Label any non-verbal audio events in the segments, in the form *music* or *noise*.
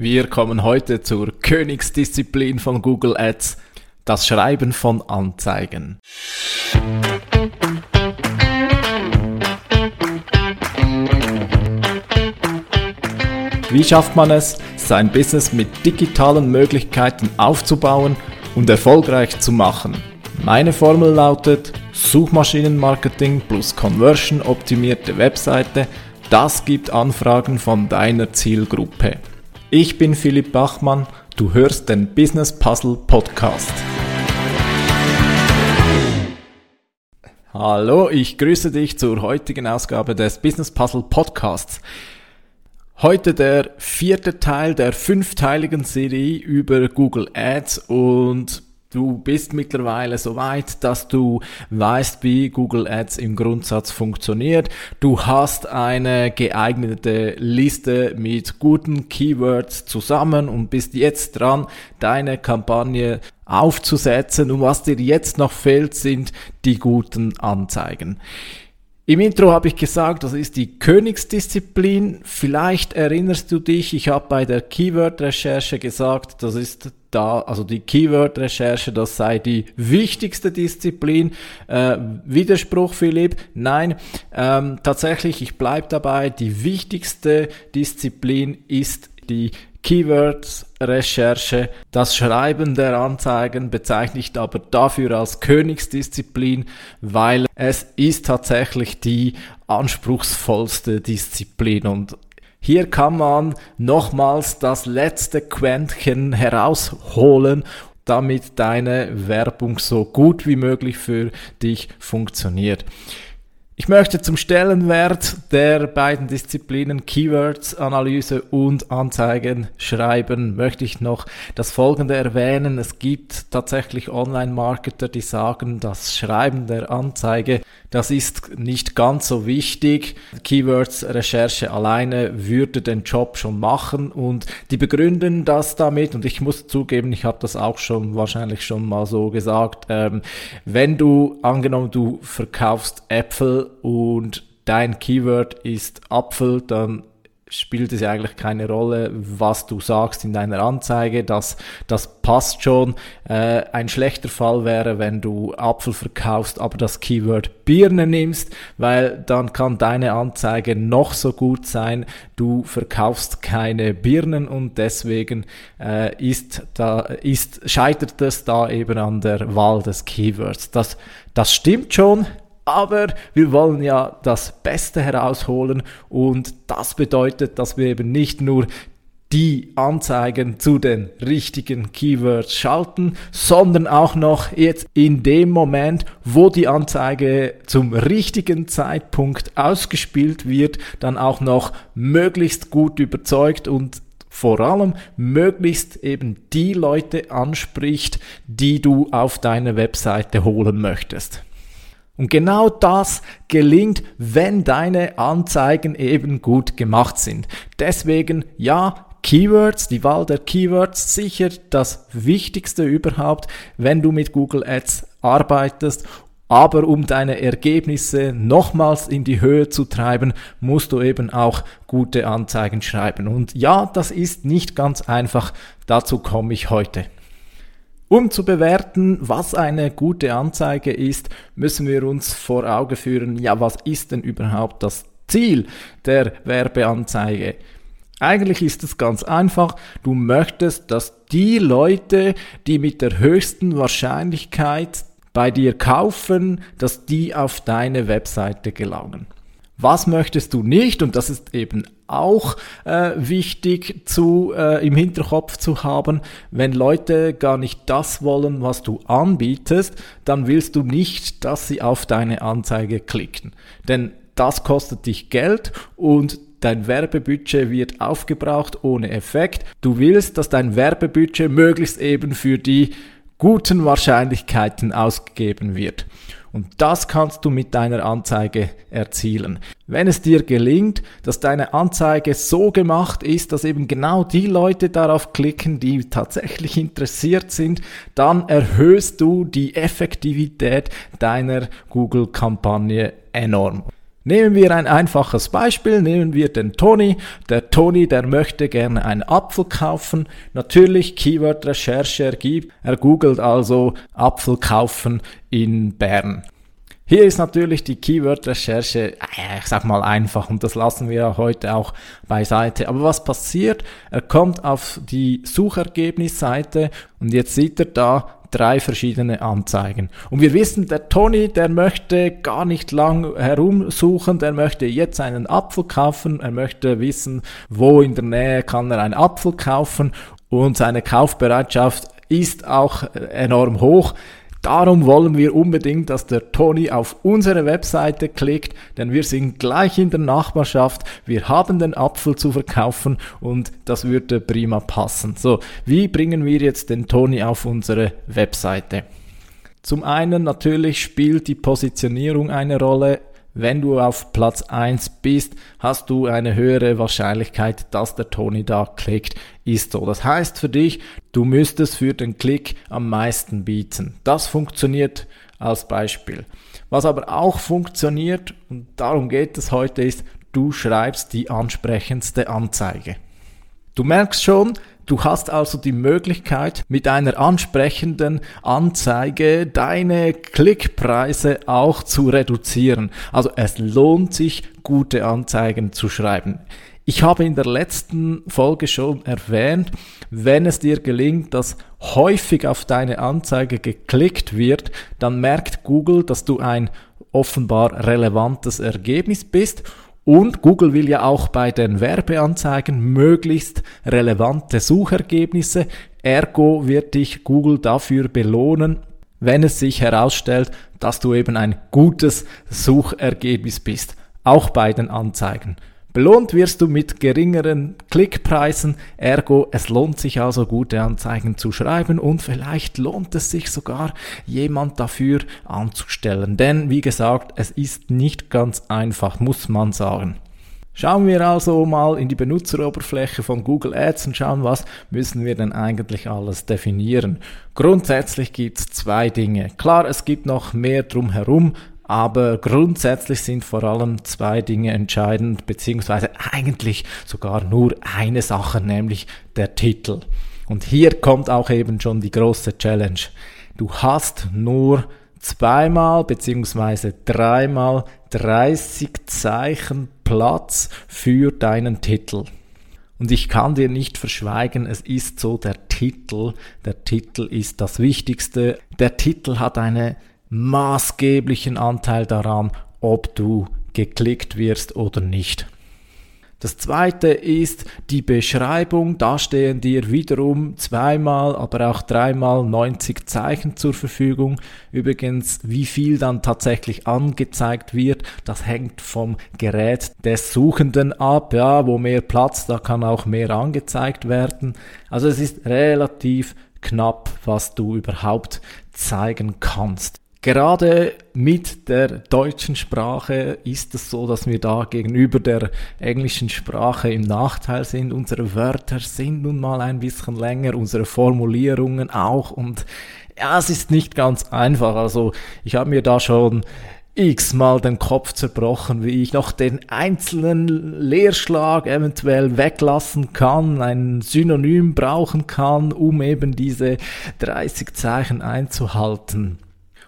Wir kommen heute zur Königsdisziplin von Google Ads, das Schreiben von Anzeigen. Wie schafft man es, sein Business mit digitalen Möglichkeiten aufzubauen und erfolgreich zu machen? Meine Formel lautet Suchmaschinenmarketing plus Conversion optimierte Webseite, das gibt Anfragen von deiner Zielgruppe. Ich bin Philipp Bachmann, du hörst den Business Puzzle Podcast. Hallo, ich grüße dich zur heutigen Ausgabe des Business Puzzle Podcasts. Heute der vierte Teil der fünfteiligen Serie über Google Ads und Du bist mittlerweile so weit, dass du weißt, wie Google Ads im Grundsatz funktioniert. Du hast eine geeignete Liste mit guten Keywords zusammen und bist jetzt dran, deine Kampagne aufzusetzen. Und was dir jetzt noch fehlt, sind die guten Anzeigen. Im Intro habe ich gesagt, das ist die Königsdisziplin. Vielleicht erinnerst du dich, ich habe bei der Keyword-Recherche gesagt, das ist da, also die Keyword-Recherche, das sei die wichtigste Disziplin. Äh, Widerspruch, Philipp? Nein, ähm, tatsächlich, ich bleibe dabei, die wichtigste Disziplin ist die Keywords-Recherche. Das Schreiben der Anzeigen bezeichne ich aber dafür als Königsdisziplin, weil es ist tatsächlich die anspruchsvollste Disziplin und hier kann man nochmals das letzte Quäntchen herausholen damit deine Werbung so gut wie möglich für dich funktioniert. Ich möchte zum Stellenwert der beiden Disziplinen Keywords Analyse und Anzeigen schreiben, möchte ich noch das folgende erwähnen. Es gibt tatsächlich Online-Marketer, die sagen, das Schreiben der Anzeige, das ist nicht ganz so wichtig. Keywords Recherche alleine würde den Job schon machen und die begründen das damit und ich muss zugeben, ich habe das auch schon wahrscheinlich schon mal so gesagt, ähm, wenn du angenommen du verkaufst Äpfel und dein Keyword ist Apfel, dann spielt es ja eigentlich keine Rolle, was du sagst in deiner Anzeige. Das, das passt schon. Äh, ein schlechter Fall wäre, wenn du Apfel verkaufst, aber das Keyword Birne nimmst, weil dann kann deine Anzeige noch so gut sein. Du verkaufst keine Birnen und deswegen äh, ist da, ist, scheitert es da eben an der Wahl des Keywords. Das, das stimmt schon aber wir wollen ja das Beste herausholen und das bedeutet, dass wir eben nicht nur die Anzeigen zu den richtigen Keywords schalten, sondern auch noch jetzt in dem Moment, wo die Anzeige zum richtigen Zeitpunkt ausgespielt wird, dann auch noch möglichst gut überzeugt und vor allem möglichst eben die Leute anspricht, die du auf deine Webseite holen möchtest. Und genau das gelingt, wenn deine Anzeigen eben gut gemacht sind. Deswegen ja, Keywords, die Wahl der Keywords, sicher das Wichtigste überhaupt, wenn du mit Google Ads arbeitest. Aber um deine Ergebnisse nochmals in die Höhe zu treiben, musst du eben auch gute Anzeigen schreiben. Und ja, das ist nicht ganz einfach. Dazu komme ich heute. Um zu bewerten, was eine gute Anzeige ist, müssen wir uns vor Auge führen, ja, was ist denn überhaupt das Ziel der Werbeanzeige? Eigentlich ist es ganz einfach. Du möchtest, dass die Leute, die mit der höchsten Wahrscheinlichkeit bei dir kaufen, dass die auf deine Webseite gelangen. Was möchtest du nicht? Und das ist eben auch äh, wichtig zu, äh, im Hinterkopf zu haben. Wenn Leute gar nicht das wollen, was du anbietest, dann willst du nicht, dass sie auf deine Anzeige klicken. Denn das kostet dich Geld und dein Werbebudget wird aufgebraucht ohne Effekt. Du willst, dass dein Werbebudget möglichst eben für die guten Wahrscheinlichkeiten ausgegeben wird. Und das kannst du mit deiner Anzeige erzielen. Wenn es dir gelingt, dass deine Anzeige so gemacht ist, dass eben genau die Leute darauf klicken, die tatsächlich interessiert sind, dann erhöhst du die Effektivität deiner Google-Kampagne enorm. Nehmen wir ein einfaches Beispiel, nehmen wir den Toni. Der Toni, der möchte gerne einen Apfel kaufen. Natürlich Keyword-Recherche ergibt. Er googelt also Apfel kaufen in Bern. Hier ist natürlich die Keyword-Recherche, äh, ich sag mal einfach, und das lassen wir heute auch beiseite. Aber was passiert? Er kommt auf die Suchergebnisseite und jetzt sieht er da drei verschiedene Anzeigen. Und wir wissen, der Tony, der möchte gar nicht lang herumsuchen, der möchte jetzt einen Apfel kaufen, er möchte wissen, wo in der Nähe kann er einen Apfel kaufen und seine Kaufbereitschaft ist auch enorm hoch. Darum wollen wir unbedingt, dass der Toni auf unsere Webseite klickt, denn wir sind gleich in der Nachbarschaft, wir haben den Apfel zu verkaufen und das würde prima passen. So, wie bringen wir jetzt den Toni auf unsere Webseite? Zum einen natürlich spielt die Positionierung eine Rolle. Wenn du auf Platz 1 bist, hast du eine höhere Wahrscheinlichkeit, dass der Toni da klickt. Ist so. Das heißt für dich, du müsstest für den Klick am meisten bieten. Das funktioniert als Beispiel. Was aber auch funktioniert, und darum geht es heute, ist, du schreibst die ansprechendste Anzeige. Du merkst schon, Du hast also die Möglichkeit, mit einer ansprechenden Anzeige deine Klickpreise auch zu reduzieren. Also es lohnt sich, gute Anzeigen zu schreiben. Ich habe in der letzten Folge schon erwähnt, wenn es dir gelingt, dass häufig auf deine Anzeige geklickt wird, dann merkt Google, dass du ein offenbar relevantes Ergebnis bist und Google will ja auch bei den Werbeanzeigen möglichst relevante Suchergebnisse. Ergo wird dich Google dafür belohnen, wenn es sich herausstellt, dass du eben ein gutes Suchergebnis bist. Auch bei den Anzeigen. Belohnt wirst du mit geringeren Klickpreisen, ergo es lohnt sich also gute Anzeigen zu schreiben und vielleicht lohnt es sich sogar jemand dafür anzustellen. Denn wie gesagt, es ist nicht ganz einfach, muss man sagen. Schauen wir also mal in die Benutzeroberfläche von Google Ads und schauen, was müssen wir denn eigentlich alles definieren. Grundsätzlich gibt es zwei Dinge. Klar, es gibt noch mehr drumherum, aber grundsätzlich sind vor allem zwei Dinge entscheidend, beziehungsweise eigentlich sogar nur eine Sache, nämlich der Titel. Und hier kommt auch eben schon die große Challenge. Du hast nur zweimal beziehungsweise dreimal 30 Zeichen Platz für deinen Titel. Und ich kann dir nicht verschweigen, es ist so, der Titel, der Titel ist das Wichtigste. Der Titel hat eine maßgeblichen Anteil daran, ob du geklickt wirst oder nicht. Das zweite ist die Beschreibung. Da stehen dir wiederum zweimal, aber auch dreimal 90 Zeichen zur Verfügung. Übrigens, wie viel dann tatsächlich angezeigt wird, das hängt vom Gerät des Suchenden ab. Ja, wo mehr Platz, da kann auch mehr angezeigt werden. Also es ist relativ knapp, was du überhaupt zeigen kannst. Gerade mit der deutschen Sprache ist es so, dass wir da gegenüber der englischen Sprache im Nachteil sind. Unsere Wörter sind nun mal ein bisschen länger, unsere Formulierungen auch und ja, es ist nicht ganz einfach. Also ich habe mir da schon x-mal den Kopf zerbrochen, wie ich noch den einzelnen Leerschlag eventuell weglassen kann, ein Synonym brauchen kann, um eben diese 30 Zeichen einzuhalten.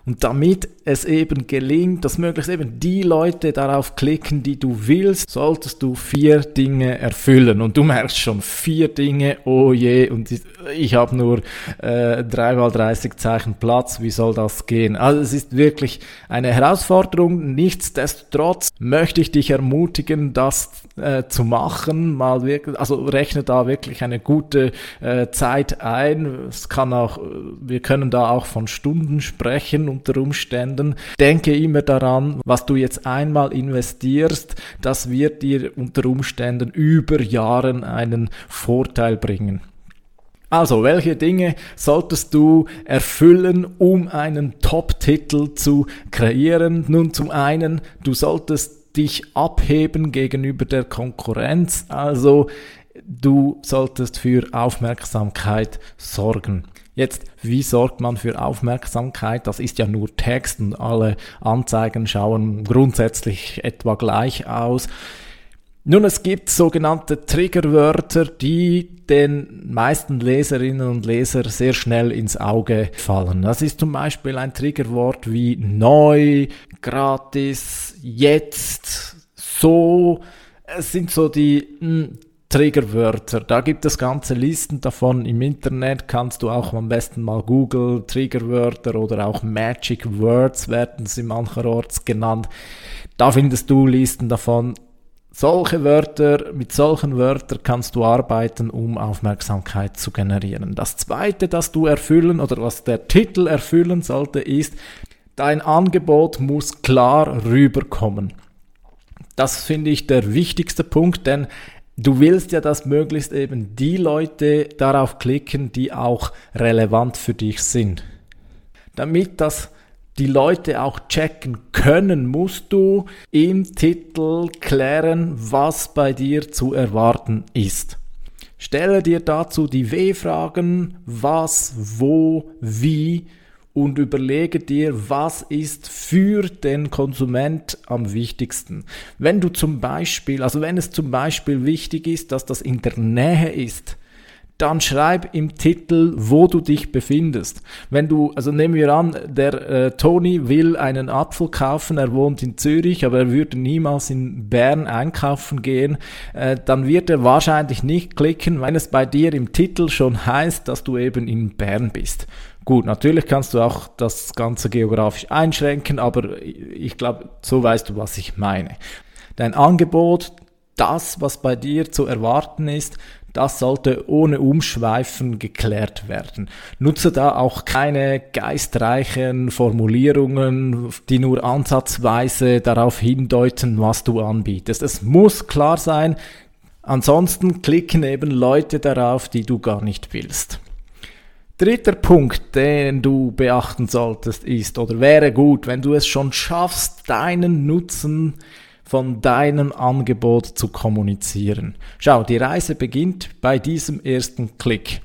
Und damit es eben gelingt, dass möglichst eben die Leute darauf klicken, die du willst, solltest du vier Dinge erfüllen. Und du merkst schon, vier Dinge, oh je, und ich habe nur äh, dreimal 30 Zeichen Platz, wie soll das gehen? Also es ist wirklich eine Herausforderung. Nichtsdestotrotz möchte ich dich ermutigen, das äh, zu machen, mal wirklich, also rechne da wirklich eine gute äh, Zeit ein. Es kann auch, wir können da auch von Stunden sprechen unter Umständen. Denke immer daran, was du jetzt einmal investierst, das wird dir unter Umständen über Jahren einen Vorteil bringen. Also, welche Dinge solltest du erfüllen, um einen Top-Titel zu kreieren? Nun, zum einen, du solltest dich abheben gegenüber der Konkurrenz. Also, du solltest für Aufmerksamkeit sorgen. Jetzt, wie sorgt man für Aufmerksamkeit? Das ist ja nur Text und alle Anzeigen schauen grundsätzlich etwa gleich aus. Nun, es gibt sogenannte Triggerwörter, die den meisten Leserinnen und Leser sehr schnell ins Auge fallen. Das ist zum Beispiel ein Triggerwort wie neu, gratis, jetzt, so. Es sind so die hm, Triggerwörter. Da gibt es ganze Listen davon. Im Internet kannst du auch am besten mal Google Triggerwörter oder auch Magic Words werden sie mancherorts genannt. Da findest du Listen davon. Solche Wörter, mit solchen Wörtern kannst du arbeiten, um Aufmerksamkeit zu generieren. Das zweite, das du erfüllen oder was der Titel erfüllen sollte, ist, dein Angebot muss klar rüberkommen. Das finde ich der wichtigste Punkt, denn du willst ja, dass möglichst eben die Leute darauf klicken, die auch relevant für dich sind. Damit das die Leute auch checken können, musst du im Titel klären, was bei dir zu erwarten ist. Stelle dir dazu die W-Fragen, was, wo, wie und überlege dir, was ist für den Konsument am wichtigsten. Wenn du zum Beispiel, also wenn es zum Beispiel wichtig ist, dass das in der Nähe ist, dann schreib im Titel, wo du dich befindest. Wenn du, also nehmen wir an, der äh, Toni will einen Apfel kaufen, er wohnt in Zürich, aber er würde niemals in Bern einkaufen gehen, äh, dann wird er wahrscheinlich nicht klicken, wenn es bei dir im Titel schon heißt, dass du eben in Bern bist. Gut, natürlich kannst du auch das Ganze geografisch einschränken, aber ich glaube, so weißt du, was ich meine. Dein Angebot, das, was bei dir zu erwarten ist, das sollte ohne Umschweifen geklärt werden. Nutze da auch keine geistreichen Formulierungen, die nur ansatzweise darauf hindeuten, was du anbietest. Es muss klar sein, ansonsten klicken eben Leute darauf, die du gar nicht willst. Dritter Punkt, den du beachten solltest, ist oder wäre gut, wenn du es schon schaffst, deinen Nutzen von deinem Angebot zu kommunizieren. Schau, die Reise beginnt bei diesem ersten Klick.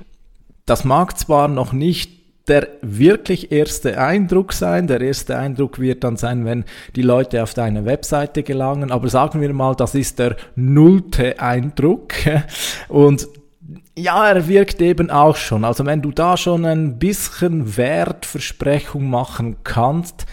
Das mag zwar noch nicht der wirklich erste Eindruck sein. Der erste Eindruck wird dann sein, wenn die Leute auf deine Webseite gelangen. Aber sagen wir mal, das ist der nullte Eindruck. *laughs* Und ja, er wirkt eben auch schon. Also wenn du da schon ein bisschen Wertversprechung machen kannst,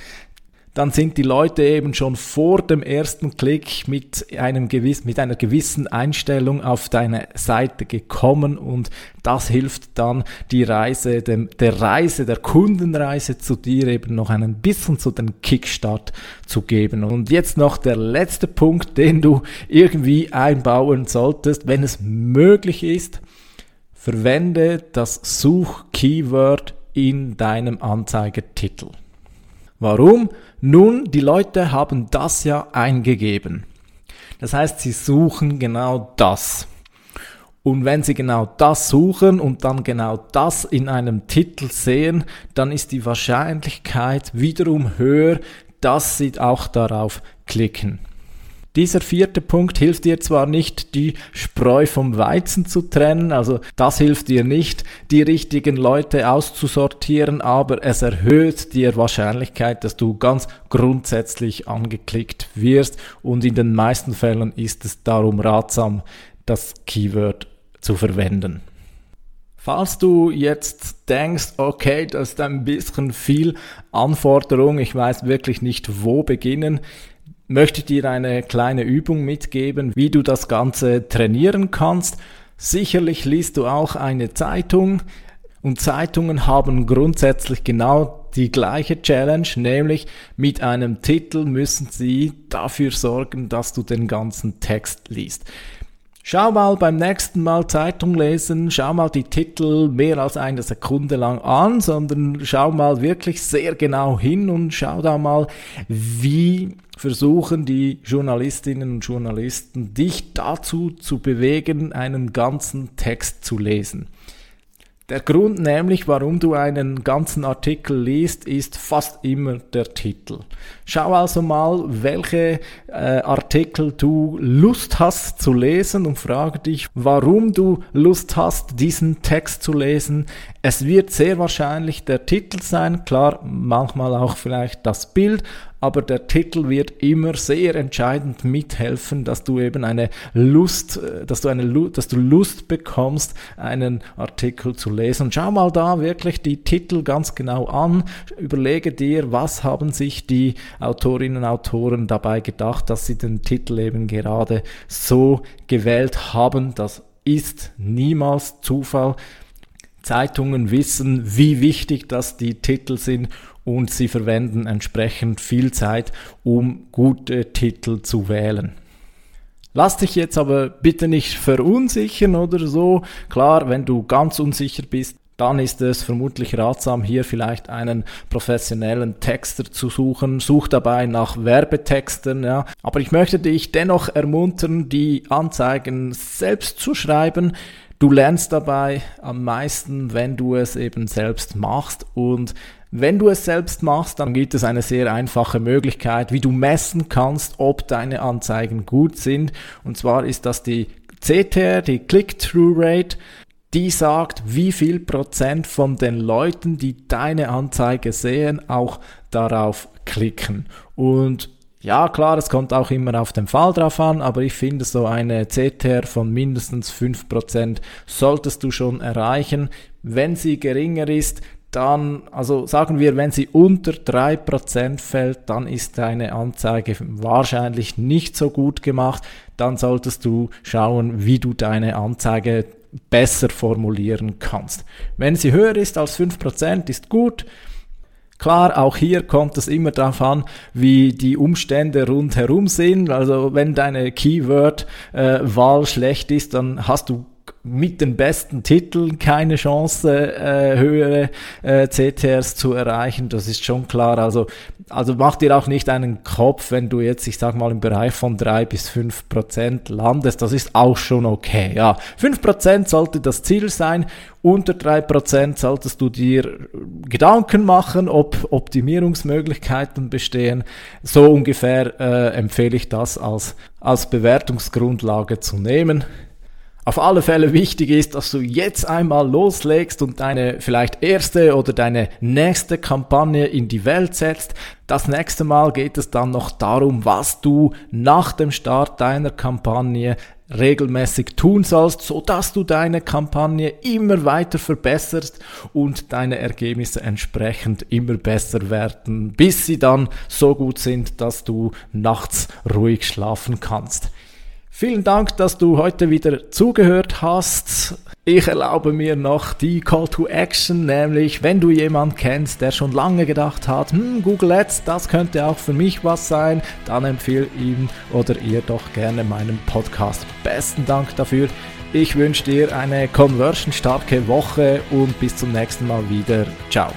dann sind die Leute eben schon vor dem ersten Klick mit einem gewiss, mit einer gewissen Einstellung auf deine Seite gekommen und das hilft dann die Reise, dem, der Reise, der Kundenreise zu dir eben noch ein bisschen zu den Kickstart zu geben. Und jetzt noch der letzte Punkt, den du irgendwie einbauen solltest, wenn es möglich ist, verwende das Such-Keyword in deinem Anzeigetitel. Warum? Nun, die Leute haben das ja eingegeben. Das heißt, sie suchen genau das. Und wenn Sie genau das suchen und dann genau das in einem Titel sehen, dann ist die Wahrscheinlichkeit wiederum höher, dass Sie auch darauf klicken. Dieser vierte Punkt hilft dir zwar nicht, die Spreu vom Weizen zu trennen, also das hilft dir nicht, die richtigen Leute auszusortieren, aber es erhöht die Wahrscheinlichkeit, dass du ganz grundsätzlich angeklickt wirst und in den meisten Fällen ist es darum ratsam, das Keyword zu verwenden. Falls du jetzt denkst, okay, das ist ein bisschen viel Anforderung, ich weiß wirklich nicht, wo beginnen, möchte ich dir eine kleine Übung mitgeben, wie du das Ganze trainieren kannst. Sicherlich liest du auch eine Zeitung und Zeitungen haben grundsätzlich genau die gleiche Challenge, nämlich mit einem Titel müssen sie dafür sorgen, dass du den ganzen Text liest. Schau mal beim nächsten Mal Zeitung lesen, schau mal die Titel mehr als eine Sekunde lang an, sondern schau mal wirklich sehr genau hin und schau da mal, wie versuchen die Journalistinnen und Journalisten dich dazu zu bewegen, einen ganzen Text zu lesen. Der Grund nämlich, warum du einen ganzen Artikel liest, ist fast immer der Titel. Schau also mal, welche äh, Artikel du Lust hast zu lesen und frage dich, warum du Lust hast, diesen Text zu lesen. Es wird sehr wahrscheinlich der Titel sein, klar, manchmal auch vielleicht das Bild, aber der Titel wird immer sehr entscheidend mithelfen, dass du eben eine Lust, äh, dass du eine Lust, dass du Lust bekommst, einen Artikel zu lesen. schau mal da wirklich die Titel ganz genau an, überlege dir, was haben sich die Autorinnen und Autoren dabei gedacht, dass sie den Titel eben gerade so gewählt haben. Das ist niemals Zufall. Zeitungen wissen, wie wichtig das die Titel sind und sie verwenden entsprechend viel Zeit, um gute Titel zu wählen. Lass dich jetzt aber bitte nicht verunsichern oder so. Klar, wenn du ganz unsicher bist, dann ist es vermutlich ratsam, hier vielleicht einen professionellen Texter zu suchen. Such dabei nach Werbetexten, ja. Aber ich möchte dich dennoch ermuntern, die Anzeigen selbst zu schreiben. Du lernst dabei am meisten, wenn du es eben selbst machst und wenn du es selbst machst, dann gibt es eine sehr einfache Möglichkeit, wie du messen kannst, ob deine Anzeigen gut sind. Und zwar ist das die CTR, die Click-Through-Rate. Die sagt, wie viel Prozent von den Leuten, die deine Anzeige sehen, auch darauf klicken. Und ja, klar, es kommt auch immer auf den Fall drauf an, aber ich finde, so eine CTR von mindestens 5% solltest du schon erreichen. Wenn sie geringer ist, dann, also sagen wir, wenn sie unter 3% fällt, dann ist deine Anzeige wahrscheinlich nicht so gut gemacht. Dann solltest du schauen, wie du deine Anzeige besser formulieren kannst. Wenn sie höher ist als 5%, ist gut. Klar, auch hier kommt es immer darauf an, wie die Umstände rundherum sind. Also wenn deine Keyword-Wahl äh, schlecht ist, dann hast du mit den besten Titeln keine Chance, äh, höhere äh, CTRs zu erreichen. Das ist schon klar. Also, also mach dir auch nicht einen Kopf, wenn du jetzt, ich sag mal, im Bereich von drei bis fünf Prozent landest. Das ist auch schon okay. Ja, fünf Prozent sollte das Ziel sein. Unter drei Prozent solltest du dir Gedanken machen, ob Optimierungsmöglichkeiten bestehen. So ungefähr äh, empfehle ich das als, als Bewertungsgrundlage zu nehmen. Auf alle Fälle wichtig ist, dass du jetzt einmal loslegst und deine vielleicht erste oder deine nächste Kampagne in die Welt setzt. Das nächste Mal geht es dann noch darum, was du nach dem Start deiner Kampagne regelmäßig tun sollst, so dass du deine Kampagne immer weiter verbesserst und deine Ergebnisse entsprechend immer besser werden, bis sie dann so gut sind, dass du nachts ruhig schlafen kannst. Vielen Dank, dass du heute wieder zugehört hast. Ich erlaube mir noch die Call to Action, nämlich wenn du jemanden kennst, der schon lange gedacht hat, hm, Google Ads, das könnte auch für mich was sein, dann empfehle ihm oder ihr doch gerne meinen Podcast. Besten Dank dafür. Ich wünsche dir eine conversion-starke Woche und bis zum nächsten Mal wieder. Ciao.